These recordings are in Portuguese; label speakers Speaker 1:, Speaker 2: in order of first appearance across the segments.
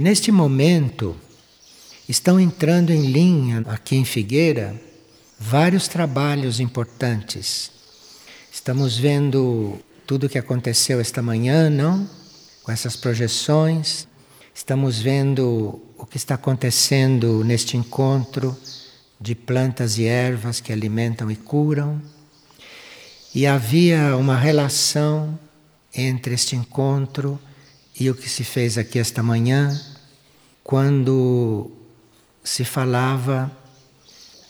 Speaker 1: Neste momento, estão entrando em linha aqui em Figueira vários trabalhos importantes. Estamos vendo tudo o que aconteceu esta manhã, não? Com essas projeções. Estamos vendo o que está acontecendo neste encontro de plantas e ervas que alimentam e curam. E havia uma relação entre este encontro e o que se fez aqui esta manhã, quando se falava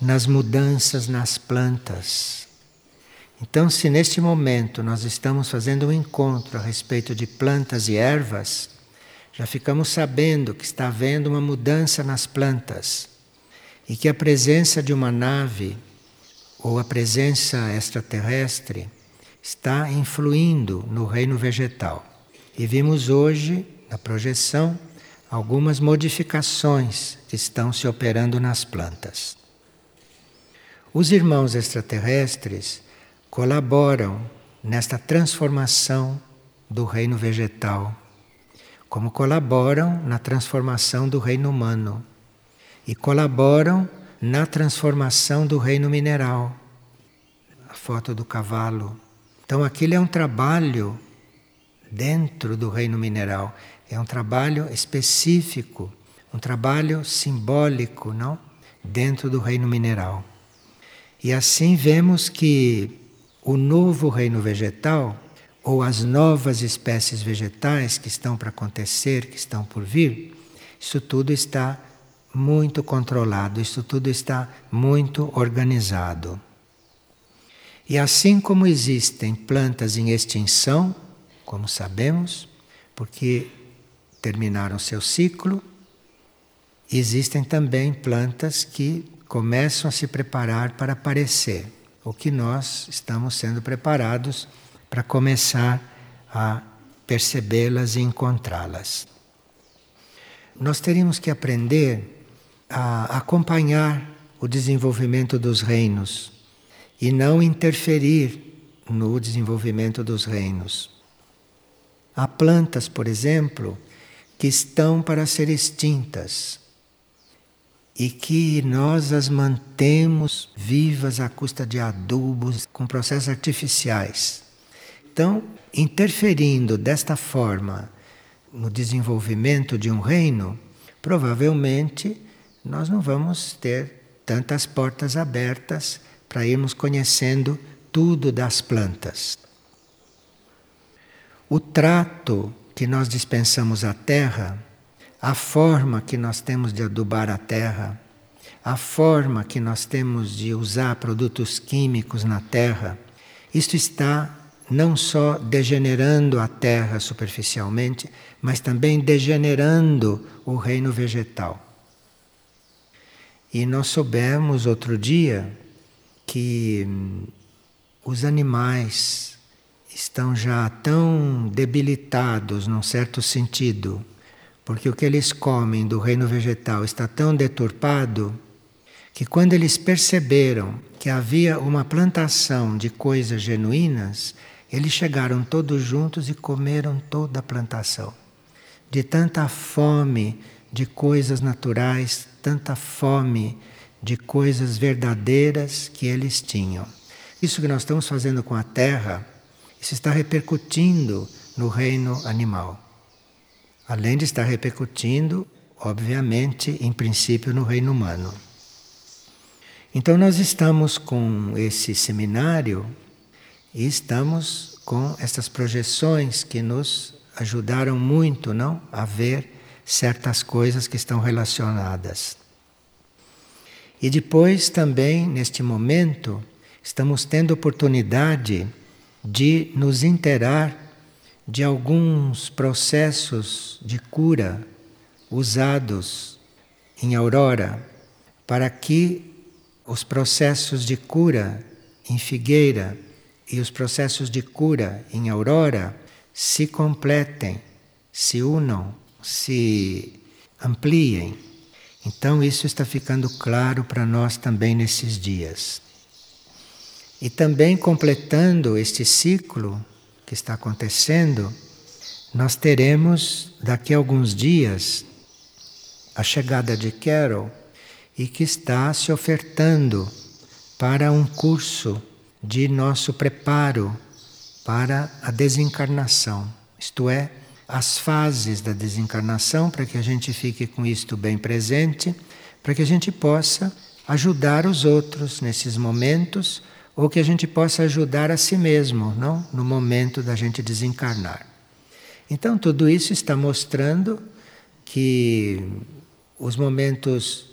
Speaker 1: nas mudanças nas plantas. Então, se neste momento nós estamos fazendo um encontro a respeito de plantas e ervas, já ficamos sabendo que está havendo uma mudança nas plantas e que a presença de uma nave ou a presença extraterrestre está influindo no reino vegetal. E vimos hoje, na projeção, algumas modificações que estão se operando nas plantas. Os irmãos extraterrestres colaboram nesta transformação do reino vegetal, como colaboram na transformação do reino humano e colaboram na transformação do reino mineral. A foto do cavalo. Então, aquilo é um trabalho dentro do reino mineral, é um trabalho específico, um trabalho simbólico, não? Dentro do reino mineral. E assim vemos que o novo reino vegetal, ou as novas espécies vegetais que estão para acontecer, que estão por vir, isso tudo está muito controlado, isso tudo está muito organizado. E assim como existem plantas em extinção, como sabemos, porque terminaram seu ciclo, existem também plantas que começam a se preparar para aparecer, o que nós estamos sendo preparados para começar a percebê-las e encontrá-las. Nós teríamos que aprender a acompanhar o desenvolvimento dos reinos e não interferir no desenvolvimento dos reinos. Há plantas, por exemplo, que estão para ser extintas e que nós as mantemos vivas à custa de adubos com processos artificiais. Então, interferindo desta forma no desenvolvimento de um reino, provavelmente nós não vamos ter tantas portas abertas para irmos conhecendo tudo das plantas. O trato que nós dispensamos à terra, a forma que nós temos de adubar a terra, a forma que nós temos de usar produtos químicos na terra, isto está não só degenerando a terra superficialmente, mas também degenerando o reino vegetal. E nós soubemos outro dia que hum, os animais estão já tão debilitados num certo sentido, porque o que eles comem do reino vegetal está tão deturpado, que quando eles perceberam que havia uma plantação de coisas genuínas, eles chegaram todos juntos e comeram toda a plantação. De tanta fome de coisas naturais, tanta fome de coisas verdadeiras que eles tinham. Isso que nós estamos fazendo com a terra isso está repercutindo no reino animal. Além de estar repercutindo, obviamente, em princípio, no reino humano. Então, nós estamos com esse seminário e estamos com essas projeções que nos ajudaram muito, não, a ver certas coisas que estão relacionadas. E depois também, neste momento, estamos tendo oportunidade de nos interar de alguns processos de cura usados em Aurora para que os processos de cura em Figueira e os processos de cura em Aurora se completem, se unam, se ampliem. Então, isso está ficando claro para nós também nesses dias. E também completando este ciclo que está acontecendo, nós teremos daqui a alguns dias a chegada de Carol e que está se ofertando para um curso de nosso preparo para a desencarnação, isto é, as fases da desencarnação, para que a gente fique com isto bem presente, para que a gente possa ajudar os outros nesses momentos ou que a gente possa ajudar a si mesmo, não? No momento da gente desencarnar. Então, tudo isso está mostrando que os momentos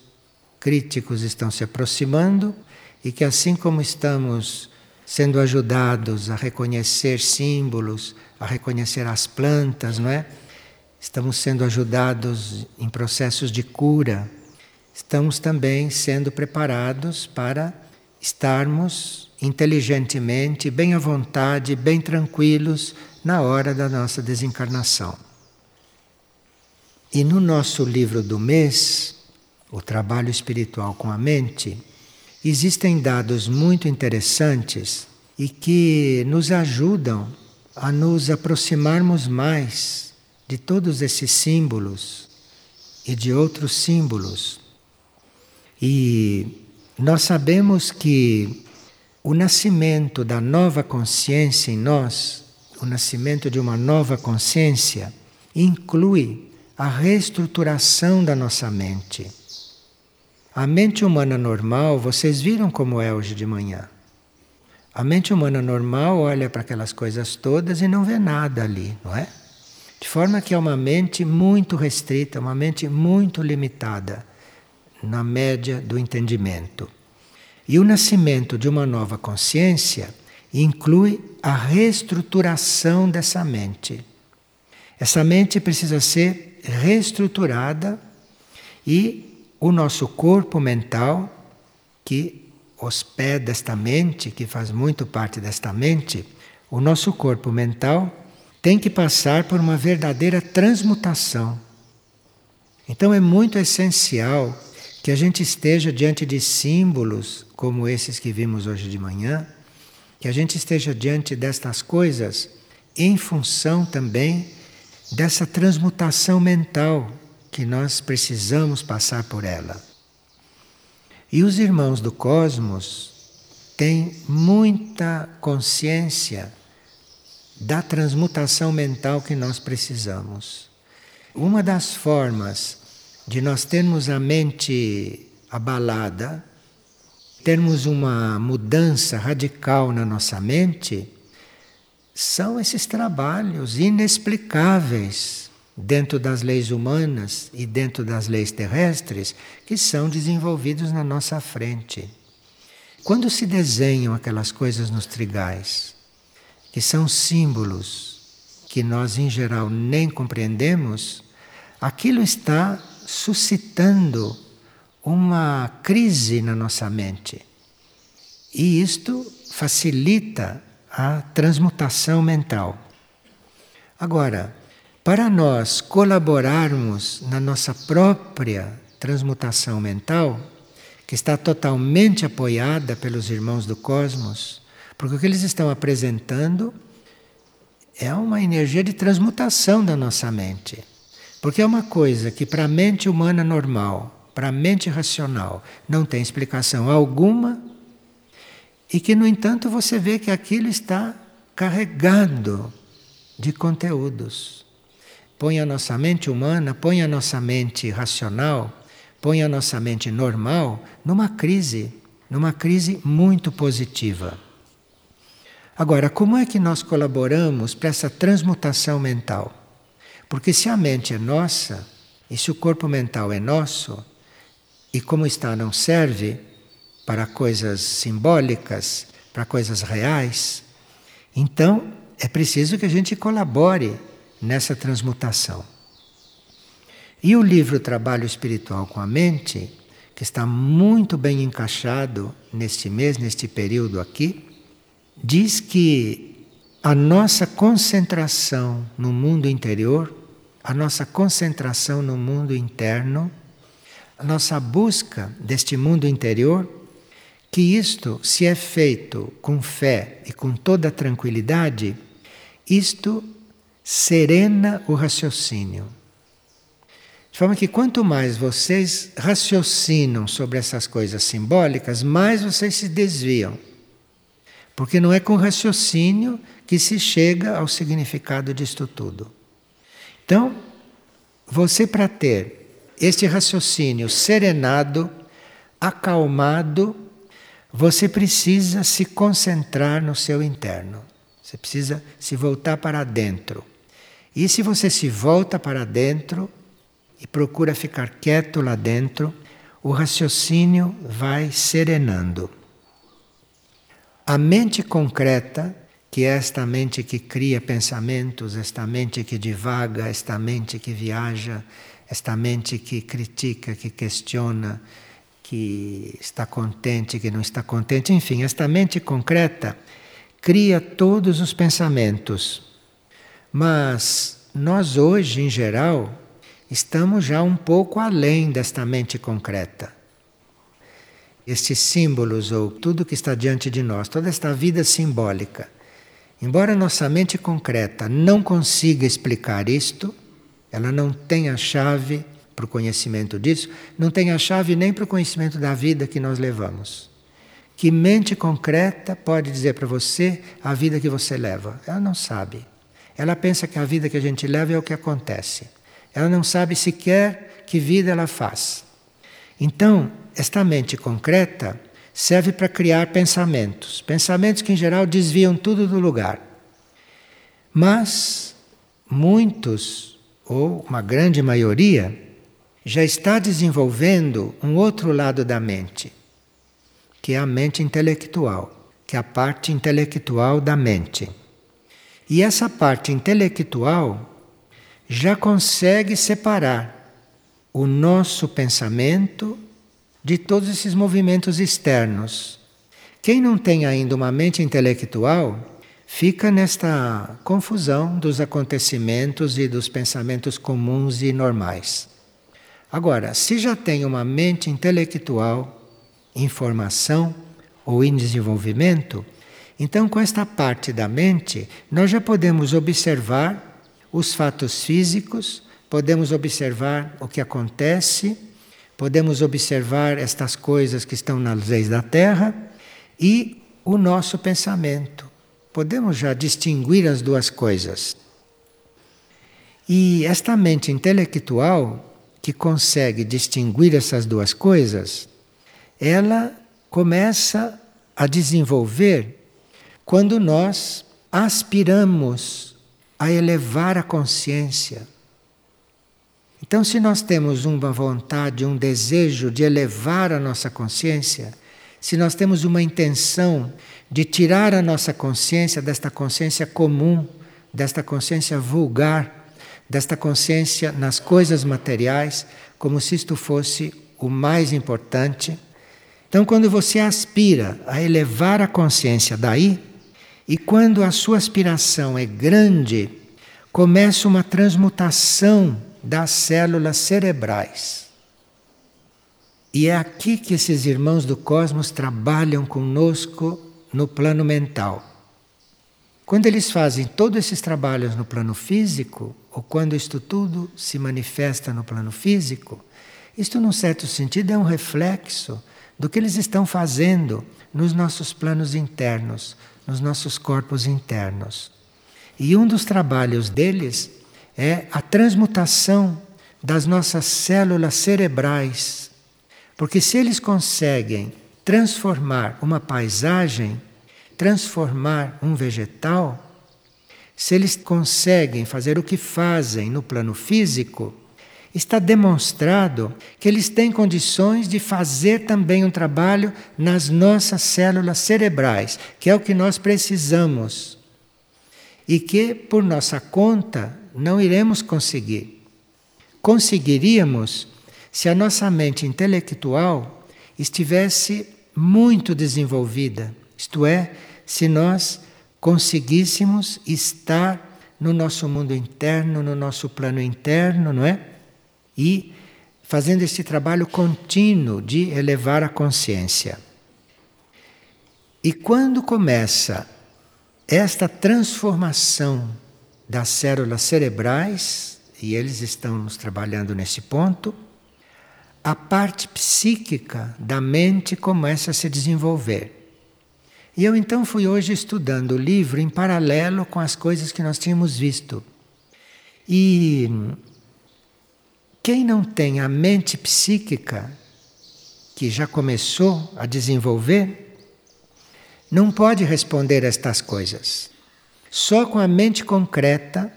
Speaker 1: críticos estão se aproximando e que, assim como estamos sendo ajudados a reconhecer símbolos, a reconhecer as plantas, não é? Estamos sendo ajudados em processos de cura. Estamos também sendo preparados para estarmos inteligentemente, bem à vontade, bem tranquilos na hora da nossa desencarnação. E no nosso livro do mês, O Trabalho Espiritual com a Mente, existem dados muito interessantes e que nos ajudam a nos aproximarmos mais de todos esses símbolos e de outros símbolos. E nós sabemos que o nascimento da nova consciência em nós, o nascimento de uma nova consciência, inclui a reestruturação da nossa mente. A mente humana normal, vocês viram como é hoje de manhã. A mente humana normal olha para aquelas coisas todas e não vê nada ali, não é? De forma que é uma mente muito restrita, uma mente muito limitada na média do entendimento. E o nascimento de uma nova consciência inclui a reestruturação dessa mente. Essa mente precisa ser reestruturada e o nosso corpo mental, que hospeda esta mente, que faz muito parte desta mente, o nosso corpo mental tem que passar por uma verdadeira transmutação. Então é muito essencial que a gente esteja diante de símbolos como esses que vimos hoje de manhã, que a gente esteja diante destas coisas em função também dessa transmutação mental que nós precisamos passar por ela. E os irmãos do cosmos têm muita consciência da transmutação mental que nós precisamos. Uma das formas de nós termos a mente abalada, termos uma mudança radical na nossa mente, são esses trabalhos inexplicáveis dentro das leis humanas e dentro das leis terrestres que são desenvolvidos na nossa frente. Quando se desenham aquelas coisas nos trigais, que são símbolos que nós em geral nem compreendemos, aquilo está suscitando uma crise na nossa mente. E isto facilita a transmutação mental. Agora, para nós colaborarmos na nossa própria transmutação mental, que está totalmente apoiada pelos irmãos do cosmos, porque o que eles estão apresentando é uma energia de transmutação da nossa mente. Porque é uma coisa que para a mente humana normal, para a mente racional, não tem explicação alguma, e que, no entanto, você vê que aquilo está carregado de conteúdos põe a nossa mente humana, põe a nossa mente racional, põe a nossa mente normal numa crise, numa crise muito positiva. Agora, como é que nós colaboramos para essa transmutação mental? Porque se a mente é nossa, e se o corpo mental é nosso, e como está não serve para coisas simbólicas, para coisas reais, então é preciso que a gente colabore nessa transmutação. E o livro Trabalho Espiritual com a Mente, que está muito bem encaixado neste mês, neste período aqui, diz que a nossa concentração no mundo interior, a nossa concentração no mundo interno, a nossa busca deste mundo interior, que isto, se é feito com fé e com toda tranquilidade, isto serena o raciocínio. De forma que quanto mais vocês raciocinam sobre essas coisas simbólicas, mais vocês se desviam. Porque não é com raciocínio que se chega ao significado disto tudo. Então, você para ter este raciocínio serenado, acalmado, você precisa se concentrar no seu interno. Você precisa se voltar para dentro. E se você se volta para dentro e procura ficar quieto lá dentro, o raciocínio vai serenando. A mente concreta, que é esta mente que cria pensamentos, esta mente que divaga, esta mente que viaja, esta mente que critica, que questiona, que está contente, que não está contente, enfim, esta mente concreta cria todos os pensamentos. Mas nós hoje, em geral, estamos já um pouco além desta mente concreta. Estes símbolos ou tudo que está diante de nós, toda esta vida simbólica, embora nossa mente concreta não consiga explicar isto, ela não tem a chave para o conhecimento disso, não tem a chave nem para o conhecimento da vida que nós levamos. Que mente concreta pode dizer para você a vida que você leva? Ela não sabe. Ela pensa que a vida que a gente leva é o que acontece. Ela não sabe sequer que vida ela faz. Então, esta mente concreta serve para criar pensamentos. Pensamentos que, em geral, desviam tudo do lugar. Mas muitos, ou uma grande maioria, já está desenvolvendo um outro lado da mente que é a mente intelectual, que é a parte intelectual da mente. E essa parte intelectual já consegue separar o nosso pensamento de todos esses movimentos externos. Quem não tem ainda uma mente intelectual fica nesta confusão dos acontecimentos e dos pensamentos comuns e normais. Agora, se já tem uma mente intelectual informação ou em desenvolvimento, então com esta parte da mente nós já podemos observar os fatos físicos, podemos observar o que acontece, podemos observar estas coisas que estão nas leis da Terra e o nosso pensamento. Podemos já distinguir as duas coisas. E esta mente intelectual que consegue distinguir essas duas coisas, ela começa a desenvolver quando nós aspiramos a elevar a consciência. Então, se nós temos uma vontade, um desejo de elevar a nossa consciência, se nós temos uma intenção de tirar a nossa consciência desta consciência comum, desta consciência vulgar, desta consciência nas coisas materiais, como se isto fosse o mais importante, então, quando você aspira a elevar a consciência daí, e quando a sua aspiração é grande, começa uma transmutação das células cerebrais. E é aqui que esses irmãos do cosmos trabalham conosco no plano mental. Quando eles fazem todos esses trabalhos no plano físico, ou quando isto tudo se manifesta no plano físico, isto, num certo sentido, é um reflexo do que eles estão fazendo nos nossos planos internos, nos nossos corpos internos. E um dos trabalhos deles é a transmutação das nossas células cerebrais. Porque se eles conseguem transformar uma paisagem, transformar um vegetal, se eles conseguem fazer o que fazem no plano físico, está demonstrado que eles têm condições de fazer também um trabalho nas nossas células cerebrais, que é o que nós precisamos. E que, por nossa conta, não iremos conseguir. Conseguiríamos se a nossa mente intelectual estivesse muito desenvolvida, isto é, se nós conseguíssemos estar no nosso mundo interno, no nosso plano interno, não é? e fazendo esse trabalho contínuo de elevar a consciência. E quando começa esta transformação das células cerebrais, e eles estão nos trabalhando nesse ponto, a parte psíquica da mente começa a se desenvolver. E eu então fui hoje estudando o livro em paralelo com as coisas que nós tínhamos visto. E quem não tem a mente psíquica que já começou a desenvolver, não pode responder a estas coisas. Só com a mente concreta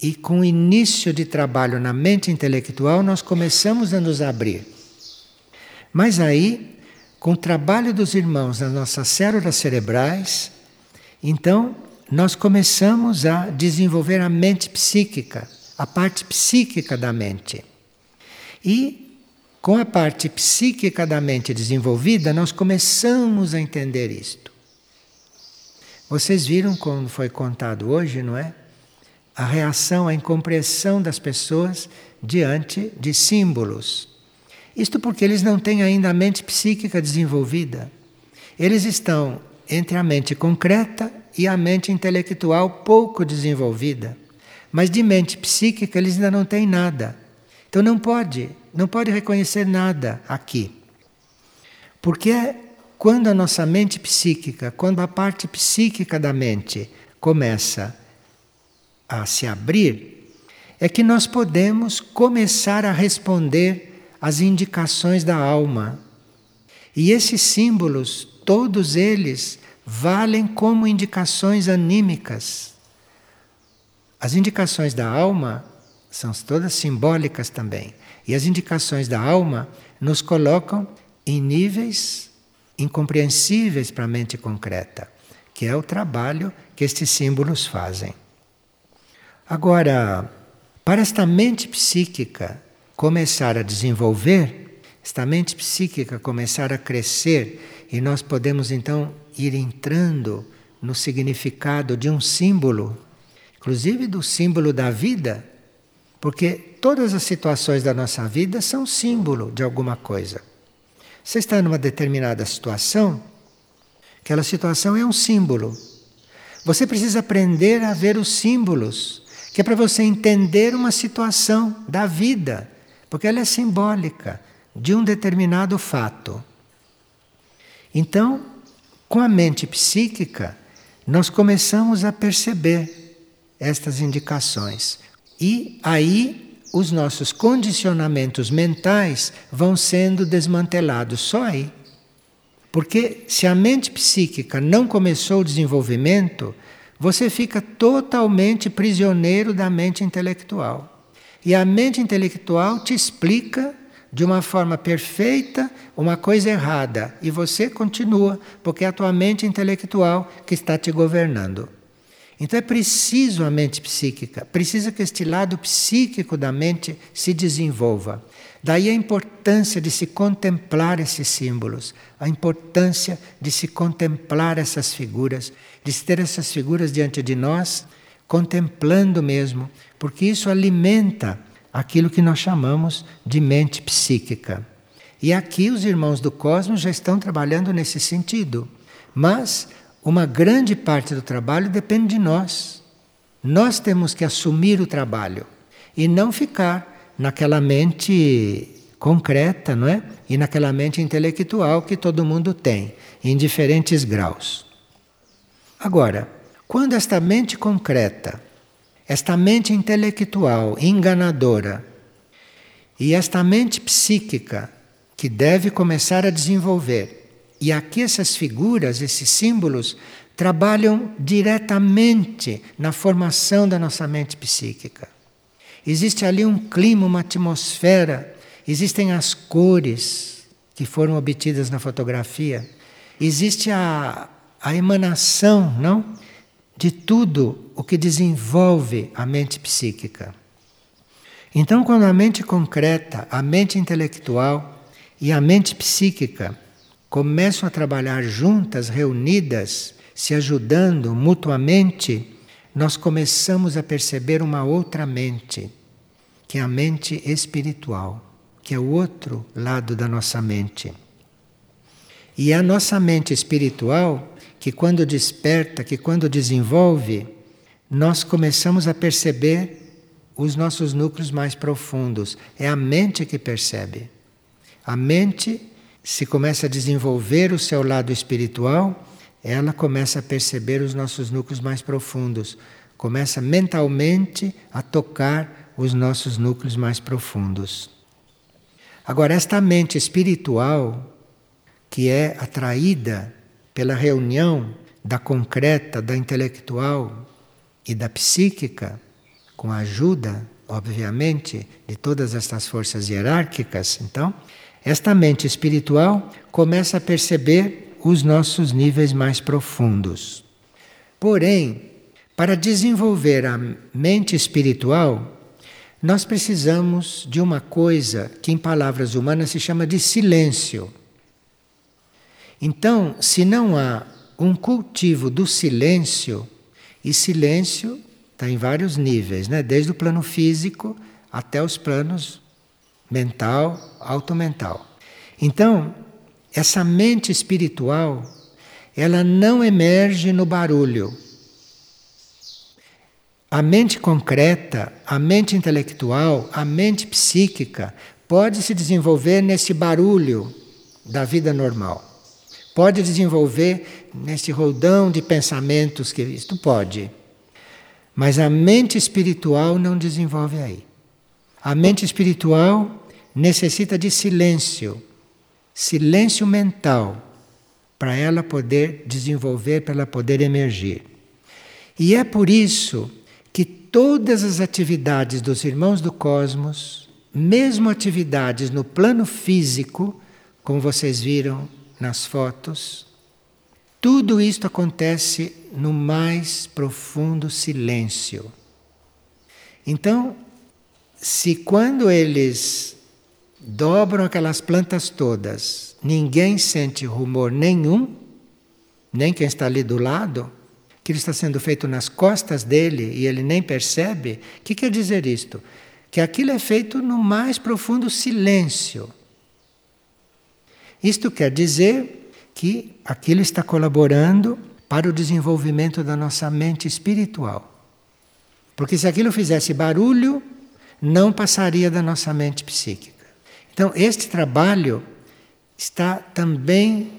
Speaker 1: e com o início de trabalho na mente intelectual nós começamos a nos abrir. Mas aí com o trabalho dos irmãos nas nossas células cerebrais, então nós começamos a desenvolver a mente psíquica, a parte psíquica da mente. E com a parte psíquica da mente desenvolvida, nós começamos a entender isto. Vocês viram como foi contado hoje, não é? A reação, a incompreensão das pessoas diante de símbolos. Isto porque eles não têm ainda a mente psíquica desenvolvida. Eles estão entre a mente concreta e a mente intelectual pouco desenvolvida. Mas de mente psíquica eles ainda não têm nada. Então não pode, não pode reconhecer nada aqui. Porque quando a nossa mente psíquica, quando a parte psíquica da mente começa a se abrir, é que nós podemos começar a responder as indicações da alma. E esses símbolos, todos eles, valem como indicações anímicas. As indicações da alma são todas simbólicas também. E as indicações da alma nos colocam em níveis incompreensíveis para a mente concreta, que é o trabalho que estes símbolos fazem. Agora, para esta mente psíquica começar a desenvolver, esta mente psíquica começar a crescer e nós podemos então ir entrando no significado de um símbolo, inclusive do símbolo da vida, porque todas as situações da nossa vida são símbolo de alguma coisa. Você está numa determinada situação, aquela situação é um símbolo. Você precisa aprender a ver os símbolos, que é para você entender uma situação da vida porque ela é simbólica de um determinado fato. Então, com a mente psíquica, nós começamos a perceber estas indicações. E aí os nossos condicionamentos mentais vão sendo desmantelados só aí. Porque se a mente psíquica não começou o desenvolvimento, você fica totalmente prisioneiro da mente intelectual. E a mente intelectual te explica de uma forma perfeita uma coisa errada e você continua, porque é a tua mente intelectual que está te governando. Então é preciso a mente psíquica, precisa que este lado psíquico da mente se desenvolva. Daí a importância de se contemplar esses símbolos, a importância de se contemplar essas figuras, de ter essas figuras diante de nós, contemplando mesmo, porque isso alimenta aquilo que nós chamamos de mente psíquica. E aqui os irmãos do cosmos já estão trabalhando nesse sentido. Mas uma grande parte do trabalho depende de nós. Nós temos que assumir o trabalho e não ficar naquela mente concreta, não é? E naquela mente intelectual que todo mundo tem, em diferentes graus. Agora, quando esta mente concreta esta mente intelectual enganadora e esta mente psíquica que deve começar a desenvolver. E aqui essas figuras, esses símbolos, trabalham diretamente na formação da nossa mente psíquica. Existe ali um clima, uma atmosfera, existem as cores que foram obtidas na fotografia, existe a, a emanação, não? De tudo o que desenvolve a mente psíquica. Então, quando a mente concreta, a mente intelectual e a mente psíquica começam a trabalhar juntas, reunidas, se ajudando mutuamente, nós começamos a perceber uma outra mente, que é a mente espiritual, que é o outro lado da nossa mente. E a nossa mente espiritual que quando desperta, que quando desenvolve, nós começamos a perceber os nossos núcleos mais profundos. É a mente que percebe. A mente, se começa a desenvolver o seu lado espiritual, ela começa a perceber os nossos núcleos mais profundos, começa mentalmente a tocar os nossos núcleos mais profundos. Agora, esta mente espiritual, que é atraída pela reunião da concreta, da intelectual e da psíquica, com a ajuda, obviamente, de todas estas forças hierárquicas, então, esta mente espiritual começa a perceber os nossos níveis mais profundos. Porém, para desenvolver a mente espiritual, nós precisamos de uma coisa que, em palavras humanas, se chama de silêncio. Então, se não há um cultivo do silêncio, e silêncio está em vários níveis, né? desde o plano físico até os planos mental, auto-mental. Então, essa mente espiritual, ela não emerge no barulho. A mente concreta, a mente intelectual, a mente psíquica pode se desenvolver nesse barulho da vida normal. Pode desenvolver nesse roldão de pensamentos que isto pode. Mas a mente espiritual não desenvolve aí. A mente espiritual necessita de silêncio, silêncio mental, para ela poder desenvolver, para ela poder emergir. E é por isso que todas as atividades dos irmãos do cosmos, mesmo atividades no plano físico, como vocês viram nas fotos, tudo isto acontece no mais profundo silêncio. Então, se quando eles dobram aquelas plantas todas, ninguém sente rumor nenhum, nem quem está ali do lado, que está sendo feito nas costas dele e ele nem percebe, o que quer dizer isto? Que aquilo é feito no mais profundo silêncio. Isto quer dizer que aquilo está colaborando para o desenvolvimento da nossa mente espiritual. Porque se aquilo fizesse barulho, não passaria da nossa mente psíquica. Então, este trabalho está também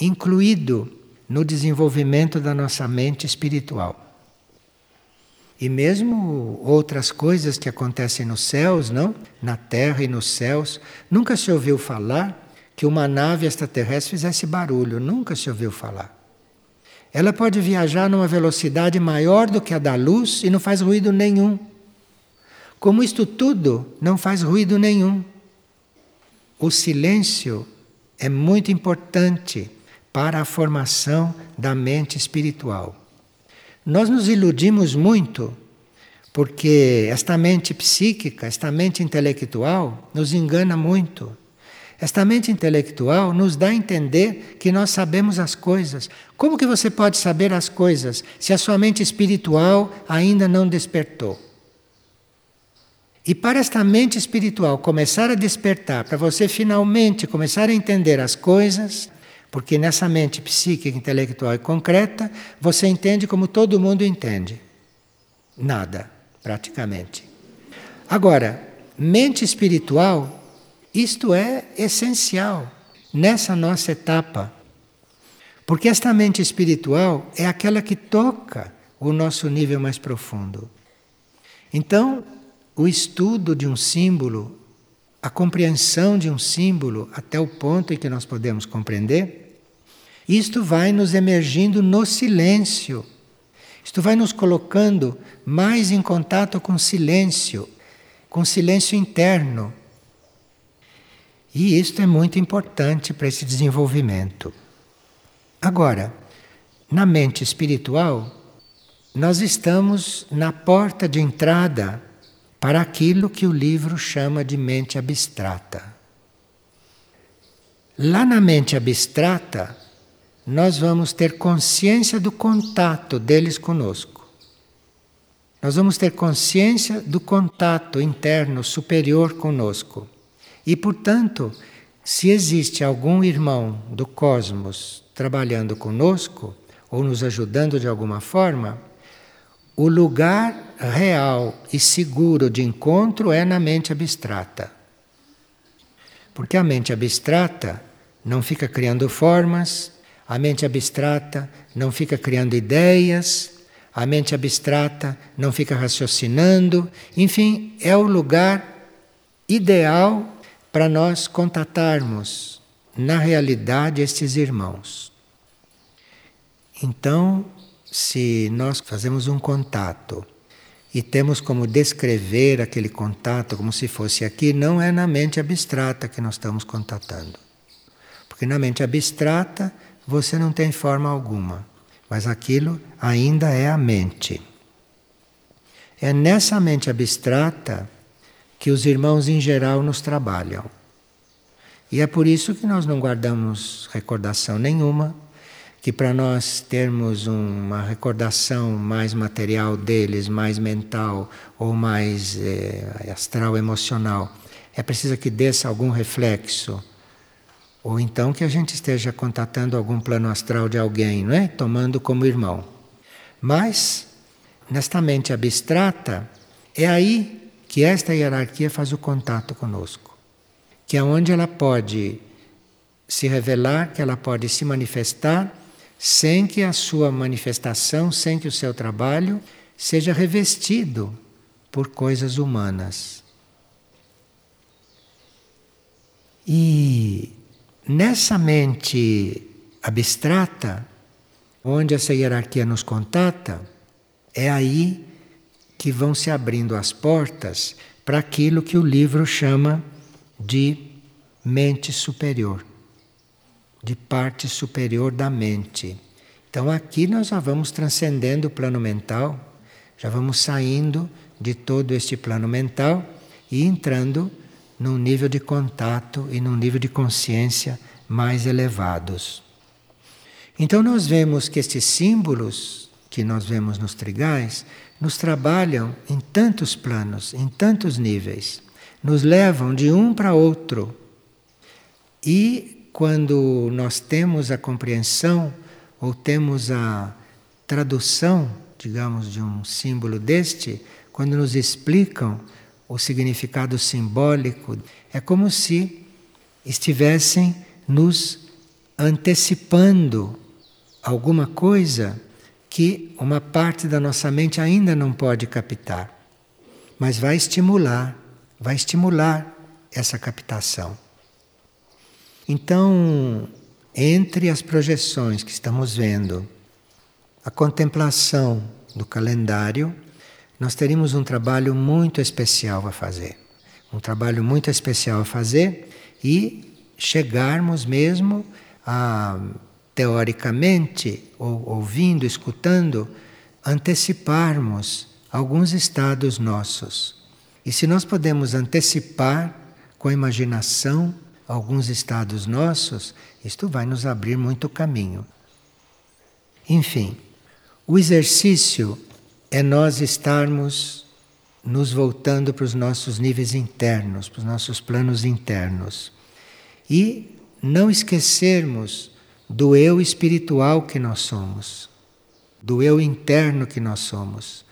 Speaker 1: incluído no desenvolvimento da nossa mente espiritual. E mesmo outras coisas que acontecem nos céus, não? Na terra e nos céus, nunca se ouviu falar que uma nave extraterrestre fizesse barulho, nunca se ouviu falar. Ela pode viajar numa velocidade maior do que a da luz e não faz ruído nenhum. Como isto tudo não faz ruído nenhum. O silêncio é muito importante para a formação da mente espiritual. Nós nos iludimos muito porque esta mente psíquica, esta mente intelectual, nos engana muito. Esta mente intelectual nos dá a entender que nós sabemos as coisas. Como que você pode saber as coisas se a sua mente espiritual ainda não despertou? E para esta mente espiritual começar a despertar, para você finalmente começar a entender as coisas, porque nessa mente psíquica, intelectual e concreta, você entende como todo mundo entende. Nada, praticamente. Agora, mente espiritual, isto é essencial nessa nossa etapa. Porque esta mente espiritual é aquela que toca o nosso nível mais profundo. Então, o estudo de um símbolo, a compreensão de um símbolo até o ponto em que nós podemos compreender, isto vai nos emergindo no silêncio. Isto vai nos colocando mais em contato com o silêncio, com o silêncio interno. E isto é muito importante para esse desenvolvimento. Agora, na mente espiritual, nós estamos na porta de entrada para aquilo que o livro chama de mente abstrata. Lá na mente abstrata, nós vamos ter consciência do contato deles conosco. Nós vamos ter consciência do contato interno superior conosco. E, portanto, se existe algum irmão do cosmos trabalhando conosco ou nos ajudando de alguma forma, o lugar real e seguro de encontro é na mente abstrata. Porque a mente abstrata não fica criando formas, a mente abstrata não fica criando ideias, a mente abstrata não fica raciocinando, enfim, é o lugar ideal para nós contatarmos na realidade estes irmãos. Então, se nós fazemos um contato e temos como descrever aquele contato como se fosse aqui, não é na mente abstrata que nós estamos contatando. Porque na mente abstrata você não tem forma alguma, mas aquilo ainda é a mente. É nessa mente abstrata que os irmãos em geral nos trabalham. E é por isso que nós não guardamos recordação nenhuma que para nós termos uma recordação mais material deles, mais mental ou mais eh, astral emocional, é preciso que desça algum reflexo. Ou então que a gente esteja contatando algum plano astral de alguém, não é? Tomando como irmão. Mas, nesta mente abstrata, é aí que esta hierarquia faz o contato conosco. Que é onde ela pode se revelar, que ela pode se manifestar sem que a sua manifestação, sem que o seu trabalho seja revestido por coisas humanas. E nessa mente abstrata, onde essa hierarquia nos contata, é aí que vão se abrindo as portas para aquilo que o livro chama de mente superior de parte superior da mente. Então aqui nós já vamos transcendendo o plano mental, já vamos saindo de todo este plano mental e entrando num nível de contato e num nível de consciência mais elevados. Então nós vemos que estes símbolos que nós vemos nos trigais nos trabalham em tantos planos, em tantos níveis, nos levam de um para outro. E quando nós temos a compreensão ou temos a tradução, digamos, de um símbolo deste, quando nos explicam o significado simbólico, é como se estivessem nos antecipando alguma coisa que uma parte da nossa mente ainda não pode captar, mas vai estimular, vai estimular essa captação. Então, entre as projeções que estamos vendo, a contemplação do calendário, nós teríamos um trabalho muito especial a fazer. Um trabalho muito especial a fazer e chegarmos mesmo a, teoricamente, ou, ouvindo, escutando, anteciparmos alguns estados nossos. E se nós podemos antecipar com a imaginação, alguns estados nossos, isto vai nos abrir muito caminho. Enfim, o exercício é nós estarmos nos voltando para os nossos níveis internos, para os nossos planos internos. E não esquecermos do eu espiritual que nós somos, do eu interno que nós somos.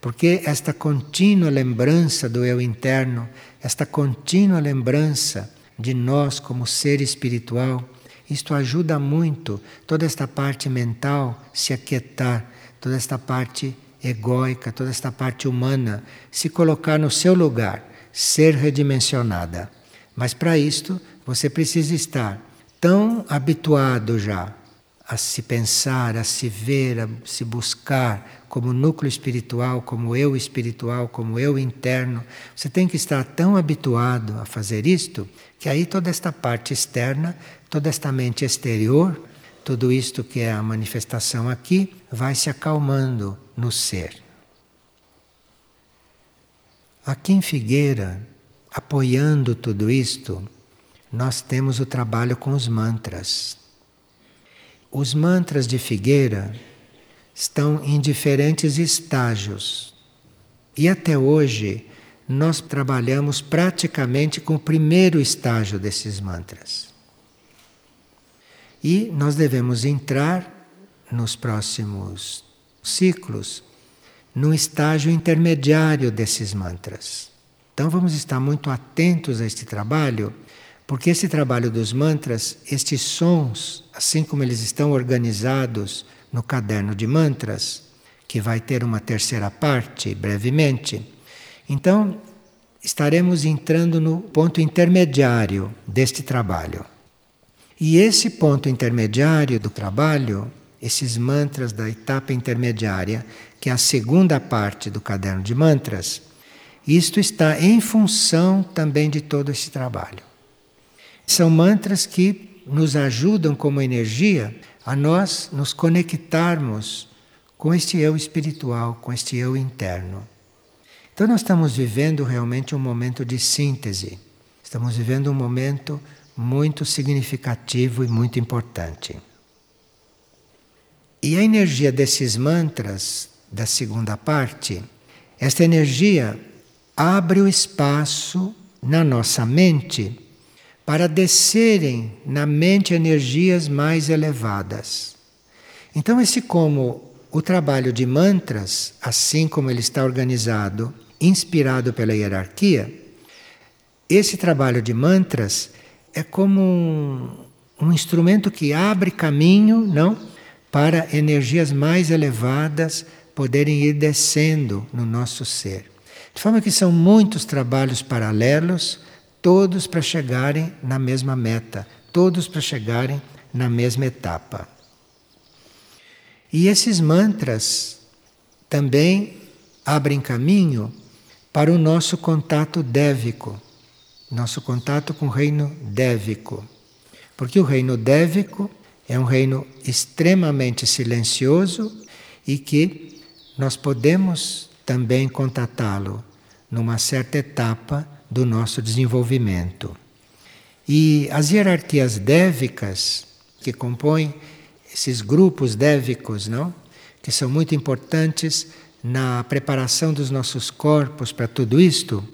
Speaker 1: Porque esta contínua lembrança do eu interno, esta contínua lembrança de nós como ser espiritual, isto ajuda muito toda esta parte mental se aquietar, toda esta parte egóica, toda esta parte humana se colocar no seu lugar, ser redimensionada. Mas para isto você precisa estar tão habituado já a se pensar, a se ver, a se buscar como núcleo espiritual, como eu espiritual, como eu interno. Você tem que estar tão habituado a fazer isto que aí toda esta parte externa, toda esta mente exterior, tudo isto que é a manifestação aqui, vai se acalmando no ser. Aqui em Figueira, apoiando tudo isto, nós temos o trabalho com os mantras. Os mantras de Figueira estão em diferentes estágios. E até hoje nós trabalhamos praticamente com o primeiro estágio desses mantras. E nós devemos entrar nos próximos ciclos num estágio intermediário desses mantras. Então vamos estar muito atentos a este trabalho, porque esse trabalho dos mantras, estes sons, assim como eles estão organizados no caderno de mantras, que vai ter uma terceira parte brevemente. Então, estaremos entrando no ponto intermediário deste trabalho. E esse ponto intermediário do trabalho, esses mantras da etapa intermediária, que é a segunda parte do caderno de mantras, isto está em função também de todo esse trabalho. São mantras que nos ajudam como energia a nós nos conectarmos com este eu espiritual, com este eu interno. Então, nós estamos vivendo realmente um momento de síntese. Estamos vivendo um momento muito significativo e muito importante. E a energia desses mantras, da segunda parte, esta energia abre o espaço na nossa mente para descerem na mente energias mais elevadas. Então, esse como o trabalho de mantras, assim como ele está organizado, inspirado pela hierarquia, esse trabalho de mantras é como um, um instrumento que abre caminho, não, para energias mais elevadas poderem ir descendo no nosso ser. De forma que são muitos trabalhos paralelos, todos para chegarem na mesma meta, todos para chegarem na mesma etapa. E esses mantras também abrem caminho para o nosso contato dévico, nosso contato com o reino dévico. Porque o reino dévico é um reino extremamente silencioso e que nós podemos também contatá-lo numa certa etapa do nosso desenvolvimento. E as hierarquias dévicas que compõem esses grupos dévicos, não? Que são muito importantes na preparação dos nossos corpos para tudo isto,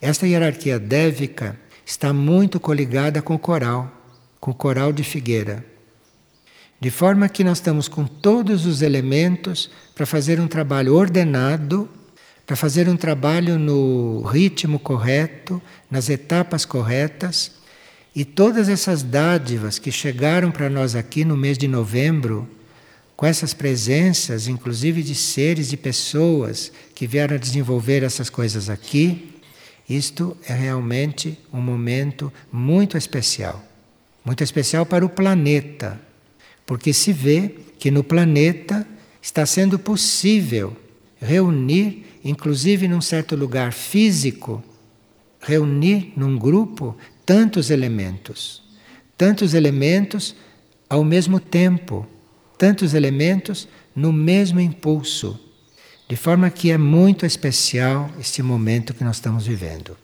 Speaker 1: esta hierarquia dévica está muito coligada com o coral, com o coral de figueira. De forma que nós estamos com todos os elementos para fazer um trabalho ordenado, para fazer um trabalho no ritmo correto, nas etapas corretas, e todas essas dádivas que chegaram para nós aqui no mês de novembro, com essas presenças, inclusive de seres, de pessoas que vieram a desenvolver essas coisas aqui, isto é realmente um momento muito especial. Muito especial para o planeta, porque se vê que no planeta está sendo possível reunir, inclusive num certo lugar físico, reunir num grupo tantos elementos. Tantos elementos ao mesmo tempo tantos elementos no mesmo impulso, de forma que é muito especial este momento que nós estamos vivendo.